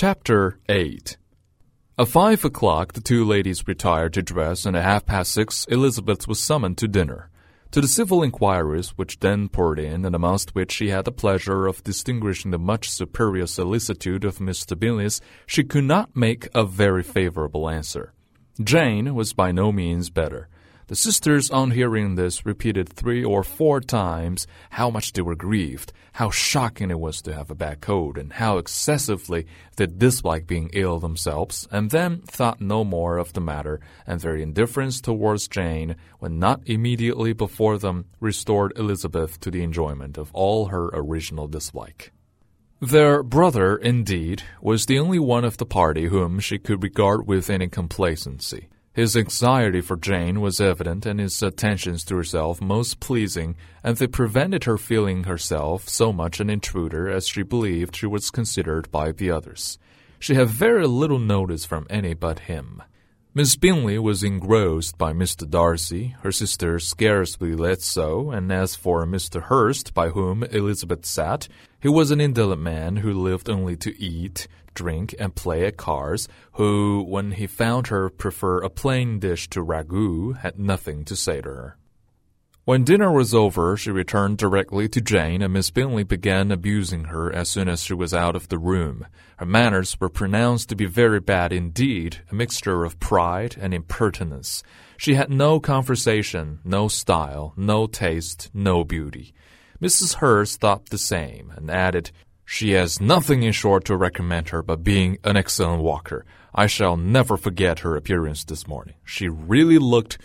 Chapter 8 At five o'clock, the two ladies retired to dress, and at half past six, Elizabeth was summoned to dinner. To the civil inquiries which then poured in, and amongst which she had the pleasure of distinguishing the much superior solicitude of Mr. Bingley's, she could not make a very favourable answer. Jane was by no means better. The sisters, on hearing this, repeated three or four times how much they were grieved, how shocking it was to have a bad cold, and how excessively they disliked being ill themselves, and then thought no more of the matter, and their indifference towards Jane, when not immediately before them, restored Elizabeth to the enjoyment of all her original dislike. Their brother, indeed, was the only one of the party whom she could regard with any complacency. His anxiety for Jane was evident and his attentions to herself most pleasing, and they prevented her feeling herself so much an intruder as she believed she was considered by the others. She had very little notice from any but him. Miss Bingley was engrossed by Mr. Darcy, her sister scarcely less so, and as for Mr. Hurst, by whom Elizabeth sat, he was an indolent man who lived only to eat, drink, and play at cards, who, when he found her prefer a plain dish to ragout, had nothing to say to her. When dinner was over, she returned directly to Jane, and Miss Bingley began abusing her as soon as she was out of the room. Her manners were pronounced to be very bad indeed, a mixture of pride and impertinence. She had no conversation, no style, no taste, no beauty. Mrs. Hurst thought the same, and added, She has nothing in short to recommend her but being an excellent walker. I shall never forget her appearance this morning. She really looked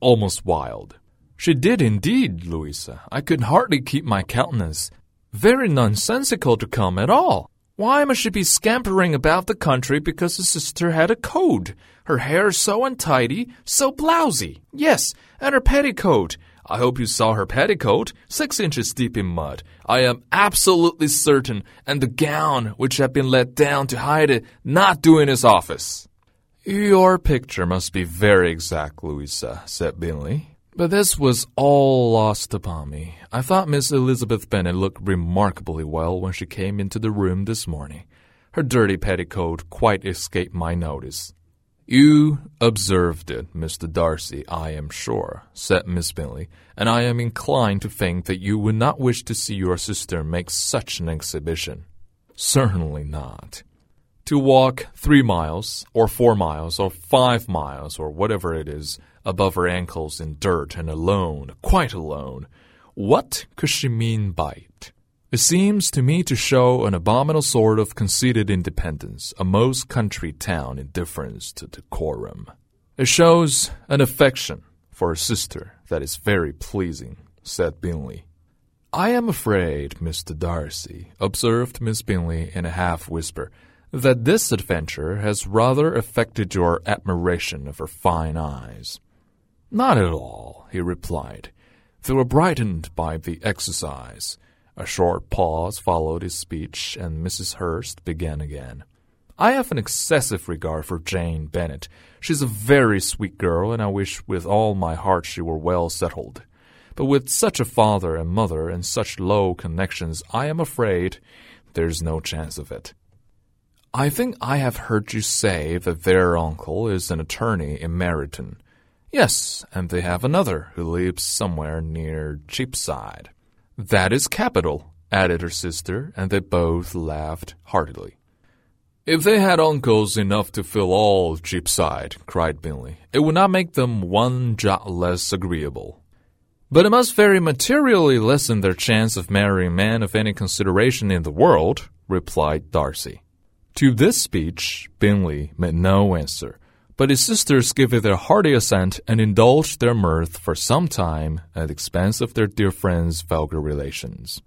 almost wild. She did indeed, Louisa. I could hardly keep my countenance. Very nonsensical to come at all. Why must she be scampering about the country because her sister had a cold? Her hair so untidy, so blousy. Yes, and her petticoat. I hope you saw her petticoat, six inches deep in mud. I am absolutely certain, and the gown, which had been let down to hide it, not doing its office. Your picture must be very exact, Louisa, said Bingley. But this was all lost upon me. I thought Miss Elizabeth Bennet looked remarkably well when she came into the room this morning. Her dirty petticoat quite escaped my notice. You observed it, Mr. Darcy, I am sure, said Miss Bingley, and I am inclined to think that you would not wish to see your sister make such an exhibition. Certainly not. To walk three miles, or four miles, or five miles, or whatever it is, above her ankles in dirt and alone, quite alone. What could she mean by it? It seems to me to show an abominable sort of conceited independence, a most country town indifference to decorum. It shows an affection for her sister that is very pleasing, said Bingley. I am afraid, Mr. Darcy, observed Miss Bingley in a half whisper, that this adventure has rather affected your admiration of her fine eyes. Not at all, he replied. They were brightened by the exercise. A short pause followed his speech, and Mrs. Hurst began again. I have an excessive regard for Jane Bennet. She's a very sweet girl, and I wish with all my heart she were well settled. But with such a father and mother and such low connections, I am afraid there's no chance of it. I think I have heard you say that their uncle is an attorney in Meryton. Yes, and they have another who lives somewhere near Cheapside. That is capital, added her sister, and they both laughed heartily. If they had uncles enough to fill all Cheapside, cried Bingley, it would not make them one jot less agreeable. But it must very materially lessen their chance of marrying men of any consideration in the world, replied Darcy. To this speech, Bingley made no answer, but his sisters gave it their hearty assent and indulged their mirth for some time at the expense of their dear friend's vulgar relations.